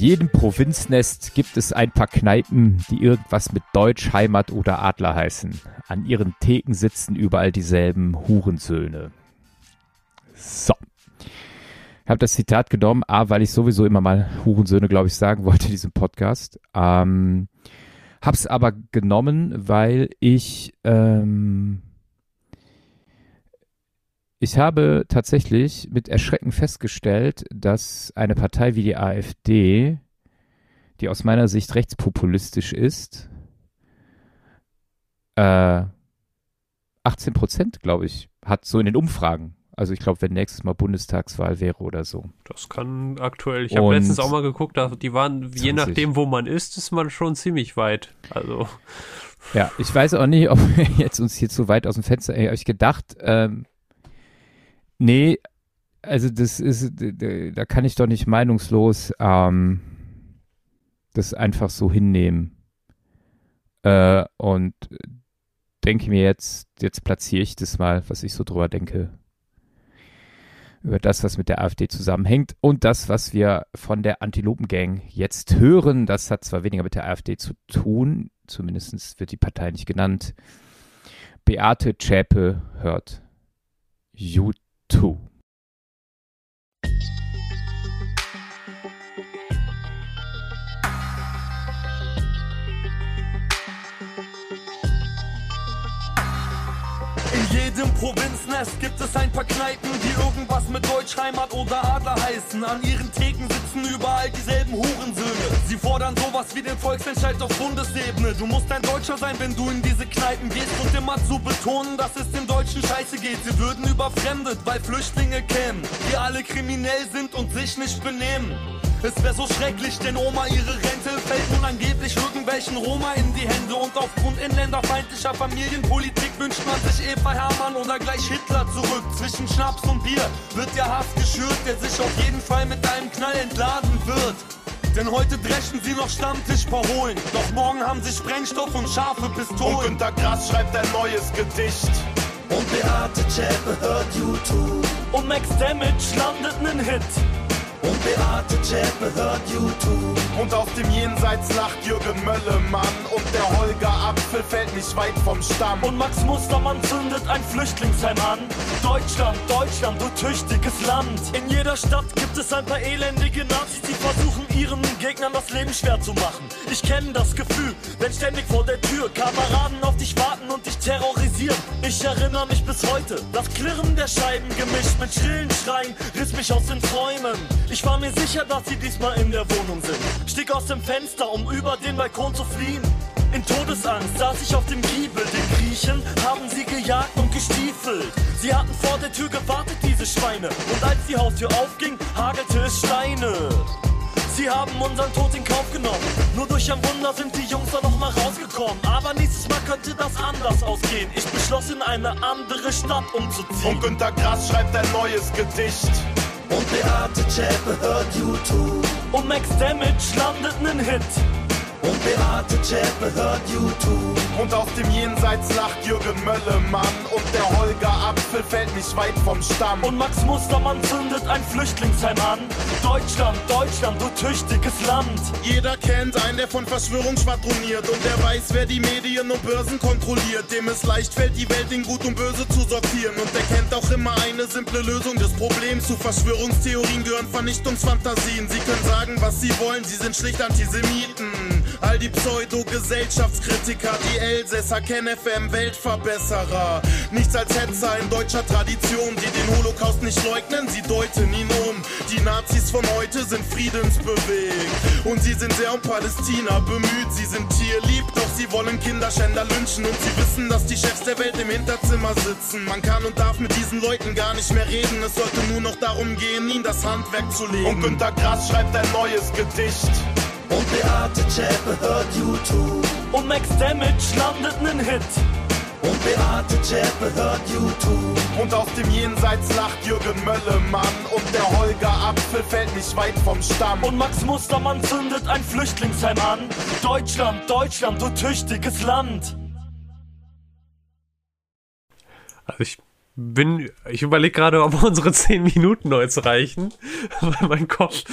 jedem Provinznest gibt es ein paar Kneipen, die irgendwas mit Deutsch, Heimat oder Adler heißen. An ihren Theken sitzen überall dieselben Hurensöhne. So. Ich habe das Zitat genommen, A, weil ich sowieso immer mal Hurensöhne, glaube ich, sagen wollte in diesem Podcast. Ähm, hab's aber genommen, weil ich ähm, ich habe tatsächlich mit Erschrecken festgestellt, dass eine Partei wie die AfD, die aus meiner Sicht rechtspopulistisch ist, äh, 18 Prozent, glaube ich, hat so in den Umfragen. Also ich glaube, wenn nächstes Mal Bundestagswahl wäre oder so. Das kann aktuell. Ich habe letztens auch mal geguckt, die waren, 20. je nachdem, wo man ist, ist man schon ziemlich weit. Also. Ja, ich weiß auch nicht, ob wir jetzt uns hier zu weit aus dem Fenster. Habe ich gedacht, ähm, Nee, also das ist, da kann ich doch nicht meinungslos ähm, das einfach so hinnehmen. Äh, und denke mir jetzt, jetzt platziere ich das mal, was ich so drüber denke. Über das, was mit der AfD zusammenhängt und das, was wir von der Antilopen-Gang jetzt hören. Das hat zwar weniger mit der AfD zu tun, zumindest wird die Partei nicht genannt. Beate Zschäpe hört YouTube. 2. In jedem Provinznest gibt es ein paar Kneipen, die irgendwas mit Deutschheimat oder Adler heißen. An ihren Theken sitzen überall dieselben Hurensöhne. Sie fordern sowas wie den Volksentscheid auf Bundesebene. Du musst ein Deutscher sein, wenn du in diese Kneipen gehst und immer zu betonen, dass es den Deutschen scheiße geht. Sie würden überfremdet, weil Flüchtlinge kämen, die alle kriminell sind und sich nicht benehmen. Es wäre so schrecklich, denn Oma ihre Rente fällt nun angeblich irgendwelchen Roma in die Hände. Und aufgrund inländerfeindlicher Familienpolitik wünscht man sich Eva Hermann oder gleich Hitler zurück. Zwischen Schnaps und Bier wird der Hass geschürt, der sich auf jeden Fall mit einem Knall entladen wird. Denn heute dreschen sie noch Stammtisch verholen. Doch morgen haben sie Sprengstoff und scharfe Pistolen. Und Günter Grass schreibt ein neues Gedicht. Und Beate Zschäpe hört YouTube. Und Max Damage landet nen Hit. Und Beate Zschäpe hört YouTube. Und aus dem Jenseits lacht Jürgen Möllemann. Und der Holger Apfel fällt nicht weit vom Stamm. Und Max Mustermann zündet ein Flüchtlingsheim an. Deutschland, Deutschland, du tüchtiges Land. In jeder Stadt gibt es ein paar elendige Nazis, die versuchen ihren Gegnern das Leben schwer zu machen. Ich kenne das Gefühl, wenn ständig vor der Tür Kameraden auf dich warten und dich terrorisieren. Ich erinnere mich bis heute, das Klirren der Scheiben gemischt mit schrillen Schreien riss mich aus den Träumen. Ich war mir sicher, dass sie diesmal in der Wohnung sind. Stieg aus dem Fenster, um über den Balkon zu fliehen. In Todesangst saß ich auf dem Giebel. Den Griechen haben sie gejagt und gestiefelt. Sie hatten vor der Tür gewartet, diese Schweine. Und als die Haustür aufging, hagelte es Steine. Sie haben unseren Tod in Kauf genommen. Nur durch ein Wunder sind die Jungs da noch mal rausgekommen. Aber nächstes Mal könnte das anders ausgehen. Ich beschloss, in eine andere Stadt umzuziehen. Und Günter Grass schreibt ein neues Gedicht. Und Beate Zschäpe hört YouTube. Und Max Damage landet nen Hit. Und Beate Zschäpe hört YouTube. Und aus dem Jenseits lacht Jürgen Möllemann. Fällt nicht weit vom Stamm. Und Max Mustermann zündet ein Flüchtlingsheim an. Deutschland, Deutschland, du tüchtiges Land. Jeder kennt einen, der von Verschwörung schwadroniert. Und der weiß, wer die Medien und Börsen kontrolliert. Dem es leicht fällt, die Welt in Gut und Böse zu sortieren. Und der kennt auch immer eine simple Lösung des Problems. Zu Verschwörungstheorien gehören Vernichtungsfantasien. Sie können sagen, was sie wollen, sie sind schlicht Antisemiten. All die Pseudo-Gesellschaftskritiker, die Elsässer, KenFM, Weltverbesserer. Nichts als Hetzer in deutscher Tradition, die den Holocaust nicht leugnen, sie deuten ihn um. Die Nazis von heute sind friedensbewegt und sie sind sehr um Palästina bemüht. Sie sind tierlieb, doch sie wollen Kinderschänder lynchen und sie wissen, dass die Chefs der Welt im Hinterzimmer sitzen. Man kann und darf mit diesen Leuten gar nicht mehr reden. Es sollte nur noch darum gehen, ihnen das Handwerk zu legen. Und Günter Grass schreibt ein neues Gedicht. Und Beate Zschäpe hört YouTube. Und Max Damage landet nen Hit. Und Beate Zschäpe hört YouTube. Und aus dem Jenseits lacht Jürgen Möllemann. Und der Holger Apfel fällt nicht weit vom Stamm. Und Max Mustermann zündet ein Flüchtlingsheim an. Deutschland, Deutschland, du tüchtiges Land. Also ich bin, ich überlege gerade, ob unsere 10 Minuten jetzt reichen, weil mein Kopf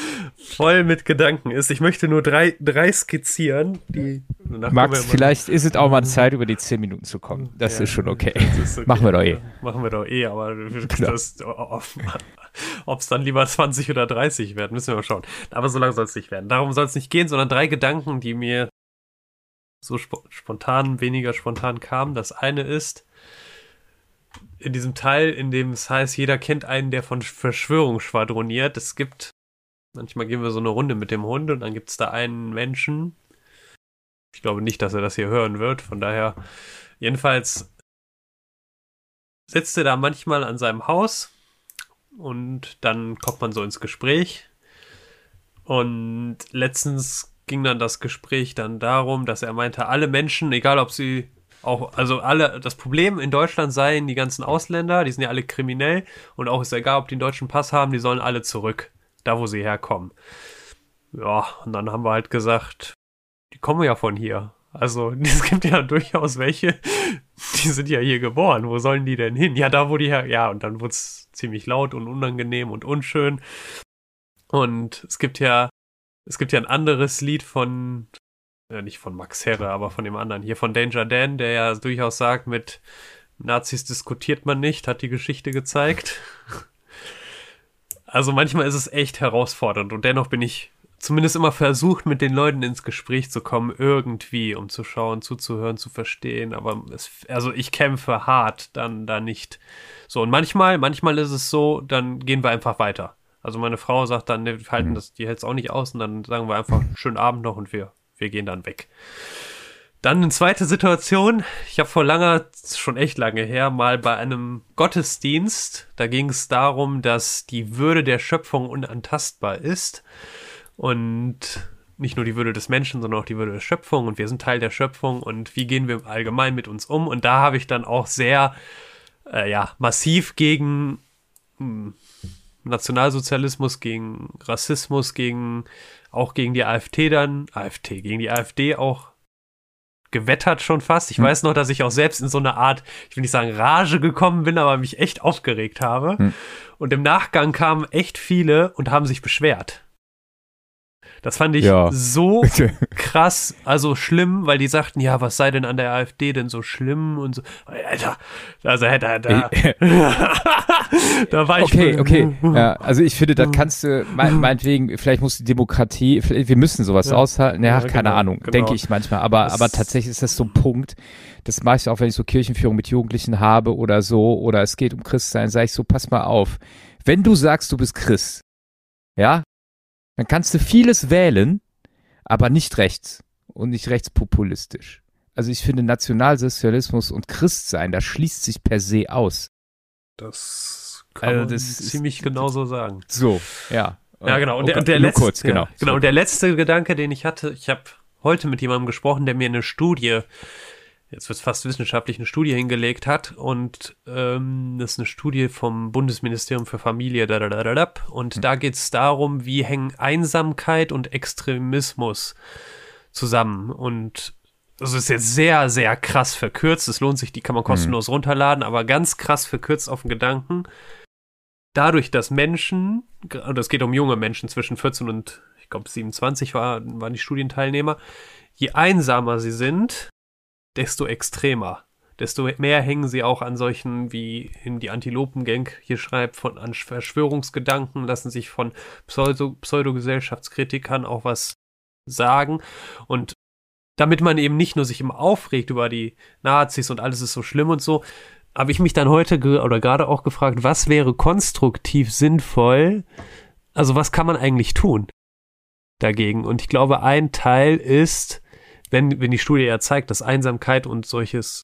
voll mit Gedanken ist. Ich möchte nur drei, drei skizzieren, die. Max, vielleicht ist es auch mal Zeit, über die zehn Minuten zu kommen. Das ja, ist schon okay. Ist okay. Machen wir doch eh. Machen wir doch eh, aber ob es dann lieber 20 oder 30 werden, müssen wir mal schauen. Aber so lange soll es nicht werden. Darum soll es nicht gehen, sondern drei Gedanken, die mir so sp spontan, weniger spontan kamen. Das eine ist, in diesem Teil, in dem es heißt, jeder kennt einen, der von Verschwörung schwadroniert. Es gibt, manchmal gehen wir so eine Runde mit dem Hund und dann gibt es da einen Menschen. Ich glaube nicht, dass er das hier hören wird, von daher, jedenfalls sitzt er da manchmal an seinem Haus und dann kommt man so ins Gespräch. Und letztens ging dann das Gespräch dann darum, dass er meinte, alle Menschen, egal ob sie auch, also alle, das Problem in Deutschland seien die ganzen Ausländer, die sind ja alle kriminell und auch ist egal, ob die einen deutschen Pass haben, die sollen alle zurück, da wo sie herkommen. Ja, und dann haben wir halt gesagt, die kommen ja von hier. Also es gibt ja durchaus welche, die sind ja hier geboren. Wo sollen die denn hin? Ja, da wo die her. Ja, und dann wurde es ziemlich laut und unangenehm und unschön. Und es gibt ja, es gibt ja ein anderes Lied von, äh, nicht von Max Herre, aber von dem anderen hier, von Danger Dan, der ja durchaus sagt, mit Nazis diskutiert man nicht, hat die Geschichte gezeigt. Also manchmal ist es echt herausfordernd und dennoch bin ich zumindest immer versucht, mit den Leuten ins Gespräch zu kommen, irgendwie, um zu schauen, zuzuhören, zu verstehen. Aber es, also ich kämpfe hart, dann da nicht. So, und manchmal, manchmal ist es so, dann gehen wir einfach weiter. Also meine Frau sagt dann, ne, wir halten mhm. das, die hält es auch nicht aus und dann sagen wir einfach schönen Abend noch und wir wir gehen dann weg. Dann eine zweite Situation. Ich habe vor langer, schon echt lange her, mal bei einem Gottesdienst, da ging es darum, dass die Würde der Schöpfung unantastbar ist. Und nicht nur die Würde des Menschen, sondern auch die Würde der Schöpfung. Und wir sind Teil der Schöpfung. Und wie gehen wir allgemein mit uns um? Und da habe ich dann auch sehr, äh, ja, massiv gegen hm, Nationalsozialismus, gegen Rassismus, gegen auch gegen die AfD dann, AfD, gegen die AfD auch gewettert schon fast. Ich hm. weiß noch, dass ich auch selbst in so eine Art, ich will nicht sagen Rage gekommen bin, aber mich echt aufgeregt habe. Hm. Und im Nachgang kamen echt viele und haben sich beschwert. Das fand ich ja. so krass, also schlimm, weil die sagten, ja, was sei denn an der AfD denn so schlimm und so. Alter, also da, da, da war ich. Okay, okay. Ja, also ich finde, das kannst du, meinetwegen, vielleicht muss die Demokratie, wir müssen sowas ja. aushalten. Ja, keine genau, Ahnung, genau. denke ich manchmal. Aber, aber tatsächlich ist das so ein Punkt. Das mache ich auch, wenn ich so Kirchenführung mit Jugendlichen habe oder so, oder es geht um Christsein, sage ich so, pass mal auf. Wenn du sagst, du bist Christ, ja, dann kannst du vieles wählen, aber nicht rechts und nicht rechtspopulistisch. Also ich finde Nationalsozialismus und Christsein, das schließt sich per se aus. Das kann also das man ziemlich ist, genauso sagen. So, ja. Ja, genau. Und der, und der letzte, kurz, genau. Ja, genau. Und der letzte Gedanke, den ich hatte, ich habe heute mit jemandem gesprochen, der mir eine Studie jetzt wird fast wissenschaftlich eine Studie hingelegt hat und ähm, das ist eine Studie vom Bundesministerium für Familie da, da, da, da, und mhm. da geht es darum, wie hängen Einsamkeit und Extremismus zusammen und das ist jetzt sehr, sehr krass verkürzt. Es lohnt sich, die kann man kostenlos mhm. runterladen, aber ganz krass verkürzt auf den Gedanken. Dadurch, dass Menschen, und es geht um junge Menschen zwischen 14 und, ich glaube, 27 war, waren die Studienteilnehmer, je einsamer sie sind, desto extremer. Desto mehr hängen sie auch an solchen, wie in die Antilopengang hier schreibt, von an Verschwörungsgedanken, lassen sich von Pseudo, Pseudogesellschaftskritikern auch was sagen. Und damit man eben nicht nur sich immer aufregt über die Nazis und alles ist so schlimm und so, habe ich mich dann heute oder gerade auch gefragt, was wäre konstruktiv sinnvoll? Also was kann man eigentlich tun dagegen? Und ich glaube, ein Teil ist, wenn, wenn die Studie ja zeigt, dass Einsamkeit und solches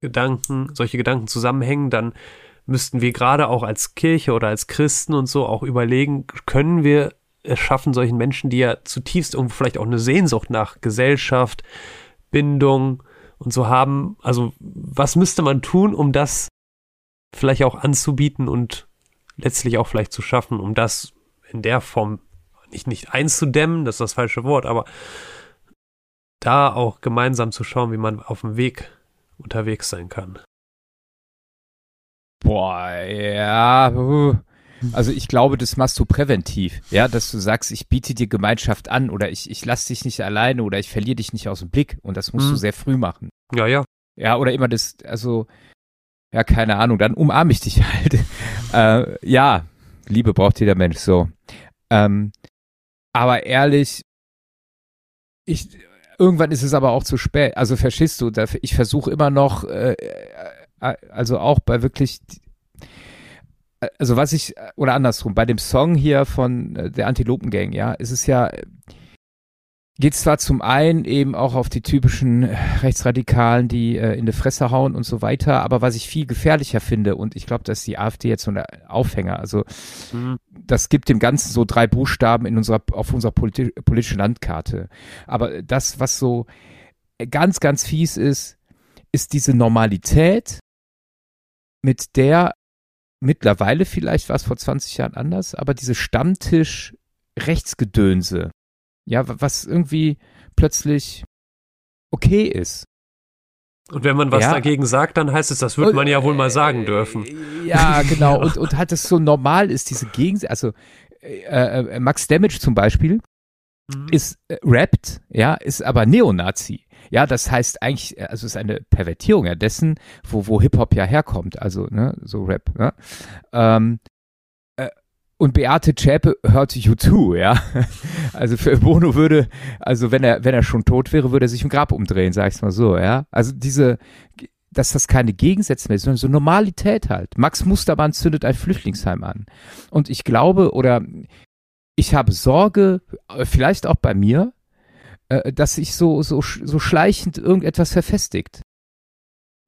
Gedanken, solche Gedanken zusammenhängen, dann müssten wir gerade auch als Kirche oder als Christen und so auch überlegen, können wir es schaffen, solchen Menschen, die ja zutiefst irgendwo vielleicht auch eine Sehnsucht nach Gesellschaft, Bindung und so haben, also was müsste man tun, um das vielleicht auch anzubieten und letztlich auch vielleicht zu schaffen, um das in der Form nicht, nicht einzudämmen, das ist das falsche Wort, aber da auch gemeinsam zu schauen, wie man auf dem Weg unterwegs sein kann. Boah, ja. Uh. Also ich glaube, das machst du präventiv, ja, dass du sagst, ich biete dir Gemeinschaft an oder ich, ich lass dich nicht alleine oder ich verliere dich nicht aus dem Blick und das musst mhm. du sehr früh machen. Ja, ja. Ja, oder immer das, also, ja, keine Ahnung, dann umarme ich dich halt. äh, ja, Liebe braucht jeder Mensch so. Ähm, aber ehrlich, ich, irgendwann ist es aber auch zu spät. Also verstehst du, ich versuche immer noch, äh, äh, also auch bei wirklich also was ich, oder andersrum, bei dem Song hier von äh, der Antilopen Gang, ja, ist es ja, geht zwar zum einen eben auch auf die typischen Rechtsradikalen, die äh, in die Fresse hauen und so weiter, aber was ich viel gefährlicher finde, und ich glaube, dass die AfD jetzt so ein Aufhänger, also mhm. das gibt dem Ganzen so drei Buchstaben in unserer, auf unserer politi politischen Landkarte. Aber das, was so ganz, ganz fies ist, ist diese Normalität, mit der mittlerweile vielleicht war es vor 20 Jahren anders, aber diese Stammtisch-Rechtsgedönse, ja, was irgendwie plötzlich okay ist. Und wenn man was ja. dagegen sagt, dann heißt es, das wird man ja wohl mal sagen dürfen. Ja, genau. und, und halt es so normal ist, diese Gegensätze, also äh, äh, Max Damage zum Beispiel mhm. ist äh, rappt, ja, ist aber Neonazi. Ja, das heißt eigentlich, äh, also es ist eine Pervertierung ja dessen, wo, wo Hip-Hop ja herkommt, also, ne, so Rap, ne? Ähm, äh, und Beate Zschäpe hört U2, ja. Also für Bono würde, also wenn er, wenn er schon tot wäre, würde er sich im Grab umdrehen, sag ich's mal so, ja. Also diese, dass das keine Gegensätze mehr ist, sondern so Normalität halt. Max Mustermann zündet ein Flüchtlingsheim an. Und ich glaube, oder ich habe Sorge, äh, vielleicht auch bei mir, äh, dass sich so, so, so schleichend irgendetwas verfestigt.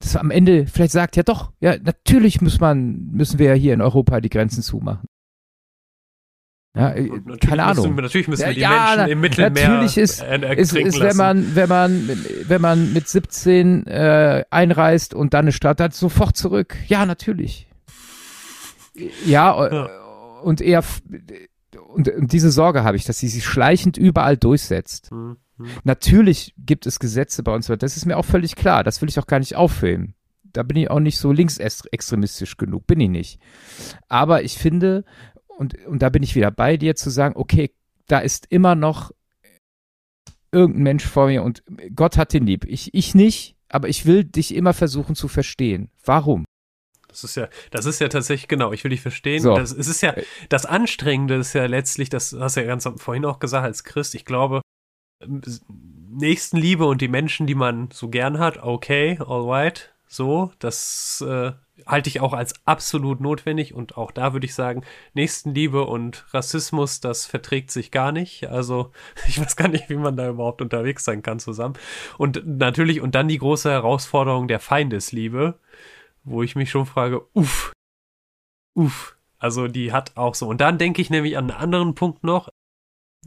Das am Ende vielleicht sagt, ja doch, ja, natürlich muss man, müssen wir ja hier in Europa die Grenzen zumachen. Ja, äh, keine Ahnung. Müssen, natürlich müssen wir die ja, Menschen im Mittelmeer natürlich ist, ist, ist wenn man wenn man wenn man mit 17 äh, einreist und dann eine Stadt hat sofort zurück. Ja, natürlich. Ja, ja. und eher und, und, diese Sorge habe ich, dass sie sich schleichend überall durchsetzt. Mhm. Natürlich gibt es Gesetze bei uns, das ist mir auch völlig klar. Das will ich auch gar nicht auffilmen. Da bin ich auch nicht so linksextremistisch genug, bin ich nicht. Aber ich finde, und, und da bin ich wieder bei dir, zu sagen, okay, da ist immer noch irgendein Mensch vor mir und Gott hat den lieb. Ich, ich nicht, aber ich will dich immer versuchen zu verstehen. Warum? Das ist ja, das ist ja tatsächlich, genau, ich will dich verstehen. So. Das, es ist ja, das Anstrengende ist ja letztlich, das hast du ja ganz vorhin auch gesagt als Christ, ich glaube, Nächstenliebe und die Menschen, die man so gern hat, okay, alright, so, das äh, halte ich auch als absolut notwendig und auch da würde ich sagen, Nächstenliebe und Rassismus, das verträgt sich gar nicht. Also ich weiß gar nicht, wie man da überhaupt unterwegs sein kann zusammen. Und natürlich, und dann die große Herausforderung der Feindesliebe, wo ich mich schon frage, uff, uff, also die hat auch so. Und dann denke ich nämlich an einen anderen Punkt noch,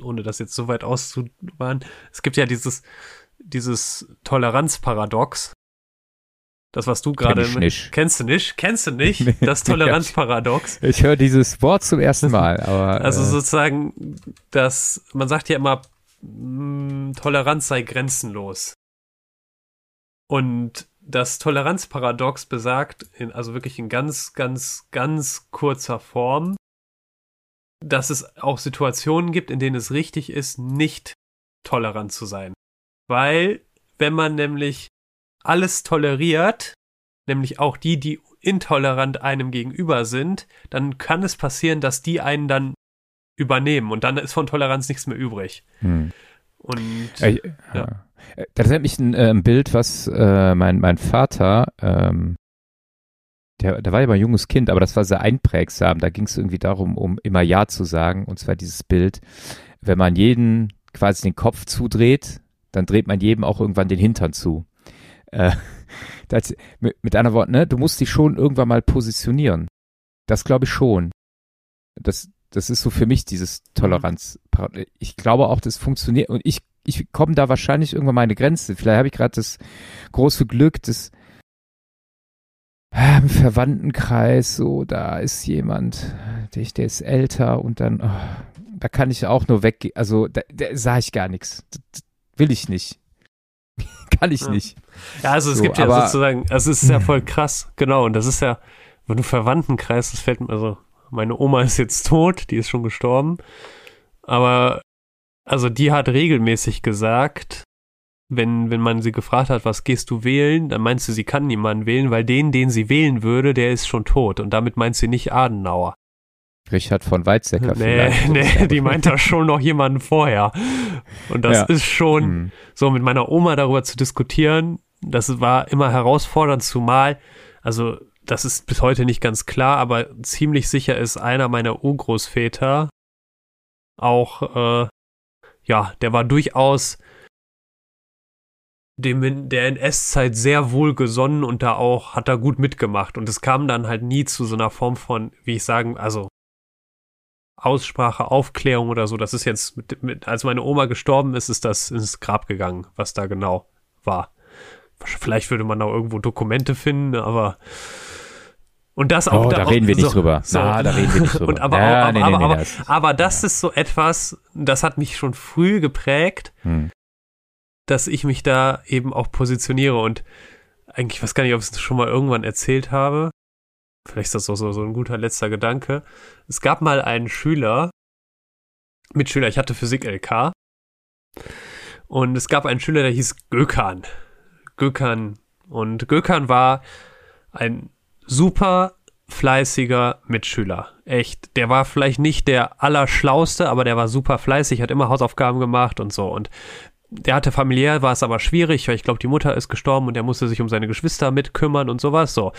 ohne das jetzt so weit auszubauen, es gibt ja dieses, dieses Toleranzparadox. Das, was du gerade Kenn kennst du nicht, kennst du nicht, das Toleranzparadox. ich höre dieses Wort zum ersten Mal, aber. Also äh, sozusagen, dass man sagt ja immer, mh, mm, Toleranz sei grenzenlos. Und das Toleranzparadox besagt, in, also wirklich in ganz, ganz, ganz kurzer Form, dass es auch Situationen gibt, in denen es richtig ist, nicht tolerant zu sein. Weil, wenn man nämlich alles toleriert, nämlich auch die, die intolerant einem gegenüber sind, dann kann es passieren, dass die einen dann übernehmen und dann ist von Toleranz nichts mehr übrig. Hm. Und äh, ja. Das erinnert mich ein, äh, Bild, was äh, mein, mein Vater ähm, der, der war ja mal ein junges Kind, aber das war sehr einprägsam. Da ging es irgendwie darum, um immer Ja zu sagen. Und zwar dieses Bild, wenn man jeden quasi den Kopf zudreht, dann dreht man jedem auch irgendwann den Hintern zu. Äh, das, mit, mit einer Wort, ne, du musst dich schon irgendwann mal positionieren. Das glaube ich schon. Das, das ist so für mich dieses Toleranz. Ich glaube auch, das funktioniert und ich, ich komme da wahrscheinlich irgendwann mal eine Grenze. Vielleicht habe ich gerade das große Glück, dass im Verwandtenkreis, so, da ist jemand, der, der ist älter und dann, oh, da kann ich auch nur weggehen. Also, da, da sage ich gar nichts. will ich nicht. kann ich ja. nicht. Ja, also es so, gibt ja sozusagen, es ist ja voll krass, genau, und das ist ja, wenn du Verwandtenkreis, das fällt mir, also meine Oma ist jetzt tot, die ist schon gestorben. Aber also die hat regelmäßig gesagt, wenn, wenn man sie gefragt hat, was gehst du wählen, dann meinst du, sie kann niemanden wählen, weil den, den sie wählen würde, der ist schon tot. Und damit meint sie nicht Adenauer. Richard von Weizsäcker nee, vielleicht. Nee, die meint da schon noch jemanden vorher. Und das ja. ist schon hm. so mit meiner Oma darüber zu diskutieren, das war immer herausfordernd, zumal, also das ist bis heute nicht ganz klar, aber ziemlich sicher ist einer meiner Urgroßväter auch, äh, ja, der war durchaus dem in der NS-Zeit sehr wohlgesonnen und da auch hat er gut mitgemacht. Und es kam dann halt nie zu so einer Form von, wie ich sagen, also Aussprache, Aufklärung oder so. Das ist jetzt, mit, mit, als meine Oma gestorben ist, ist das ins Grab gegangen, was da genau war. Vielleicht würde man auch irgendwo Dokumente finden, aber und das auch. Oh, da, da reden wir nicht drüber. So. Na, da reden wir nicht drüber. Und aber, ja, auch, nee, aber, nee, aber, das, aber, das ja. ist so etwas, das hat mich schon früh geprägt, hm. dass ich mich da eben auch positioniere und eigentlich, weiß gar nicht, ob ich es schon mal irgendwann erzählt habe. Vielleicht ist das so, so ein guter letzter Gedanke. Es gab mal einen Schüler, Mitschüler, ich hatte Physik LK. Und es gab einen Schüler, der hieß Gökan. Gökhan. Und Gökhan war ein super fleißiger Mitschüler. Echt. Der war vielleicht nicht der Allerschlauste, aber der war super fleißig, hat immer Hausaufgaben gemacht und so. Und der hatte familiär, war es aber schwierig, weil ich glaube, die Mutter ist gestorben und er musste sich um seine Geschwister mitkümmern und sowas. So.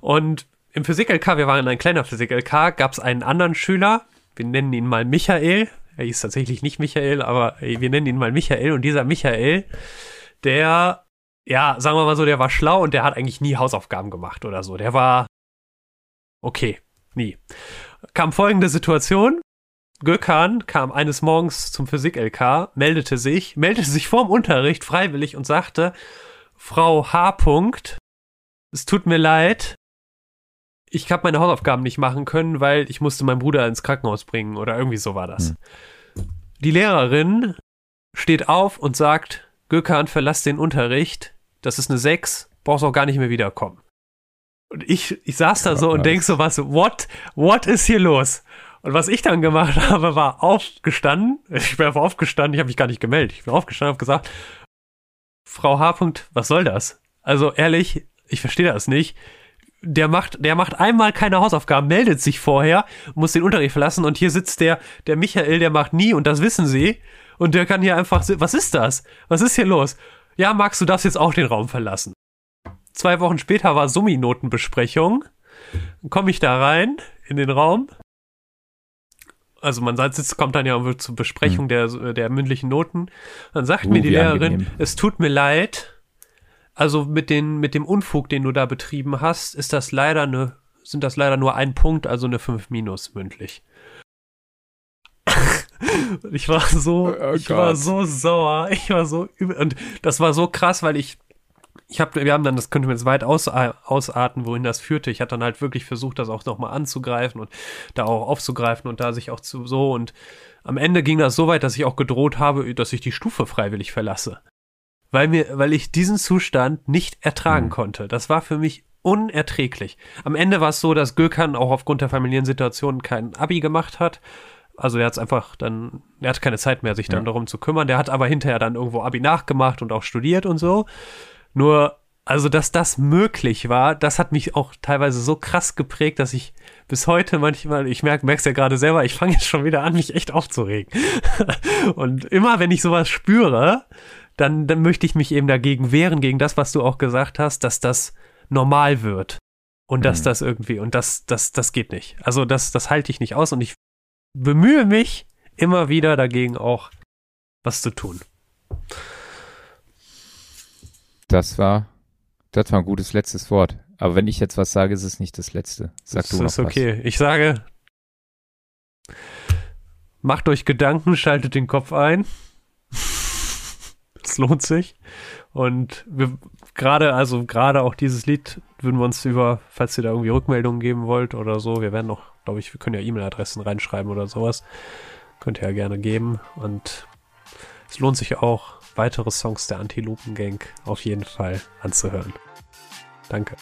Und im Physik-LK, wir waren ein kleiner Physik-LK, gab es einen anderen Schüler, wir nennen ihn mal Michael. Er hieß tatsächlich nicht Michael, aber wir nennen ihn mal Michael. Und dieser Michael, der ja, sagen wir mal so, der war schlau und der hat eigentlich nie Hausaufgaben gemacht oder so. Der war okay, nie. Kam folgende Situation. Gökhan kam eines Morgens zum Physik-LK, meldete sich, meldete sich vorm Unterricht freiwillig und sagte, Frau H. es tut mir leid, ich habe meine Hausaufgaben nicht machen können, weil ich musste meinen Bruder ins Krankenhaus bringen oder irgendwie so war das. Hm. Die Lehrerin steht auf und sagt, Gökhan, verlass den Unterricht, das ist eine 6, brauchst auch gar nicht mehr wiederkommen. Und ich, ich saß da so und denk so, was, what, what ist hier los? Und was ich dann gemacht habe, war aufgestanden. Ich bin einfach aufgestanden, ich habe mich gar nicht gemeldet. Ich bin aufgestanden und habe gesagt, Frau H. was soll das? Also ehrlich, ich verstehe das nicht. Der macht, der macht einmal keine Hausaufgaben, meldet sich vorher, muss den Unterricht verlassen und hier sitzt der, der Michael, der macht nie und das wissen sie. Und der kann hier einfach, was ist das? Was ist hier los? ja, Max, du darfst jetzt auch den Raum verlassen. Zwei Wochen später war Summi-Notenbesprechung. Dann komme ich da rein in den Raum. Also man sitzt, kommt dann ja zur Besprechung hm. der, der mündlichen Noten. Dann sagt uh, mir die Lehrerin, angenehm. es tut mir leid. Also mit, den, mit dem Unfug, den du da betrieben hast, ist das leider eine, sind das leider nur ein Punkt, also eine 5 minus mündlich. ich war so, oh, oh ich Gott. war so sauer, ich war so übel. Und das war so krass, weil ich, ich habe, wir haben dann, das könnte man jetzt weit aus, ausarten, wohin das führte. Ich hatte dann halt wirklich versucht, das auch nochmal anzugreifen und da auch aufzugreifen und da sich auch zu so und am Ende ging das so weit, dass ich auch gedroht habe, dass ich die Stufe freiwillig verlasse. Weil mir, weil ich diesen Zustand nicht ertragen mhm. konnte. Das war für mich unerträglich. Am Ende war es so, dass Gökhan auch aufgrund der familiären Situation kein Abi gemacht hat also er hat es einfach dann, er hat keine Zeit mehr, sich dann ja. darum zu kümmern. Der hat aber hinterher dann irgendwo Abi nachgemacht und auch studiert und so. Nur, also dass das möglich war, das hat mich auch teilweise so krass geprägt, dass ich bis heute manchmal, ich merke es ja gerade selber, ich fange jetzt schon wieder an, mich echt aufzuregen. und immer wenn ich sowas spüre, dann, dann möchte ich mich eben dagegen wehren, gegen das, was du auch gesagt hast, dass das normal wird. Und dass mhm. das irgendwie, und das, das, das geht nicht. Also das, das halte ich nicht aus und ich bemühe mich immer wieder dagegen auch was zu tun. Das war, das war ein gutes letztes Wort. Aber wenn ich jetzt was sage, ist es nicht das letzte. Sag das du noch ist okay. Was. Ich sage, macht euch Gedanken, schaltet den Kopf ein. Es lohnt sich. Und gerade, also gerade auch dieses Lied würden wir uns über, falls ihr da irgendwie Rückmeldungen geben wollt oder so, wir werden noch glaube ich, wir können ja E-Mail-Adressen reinschreiben oder sowas. Könnt ihr ja gerne geben. Und es lohnt sich auch, weitere Songs der Antilopen Gang auf jeden Fall anzuhören. Danke.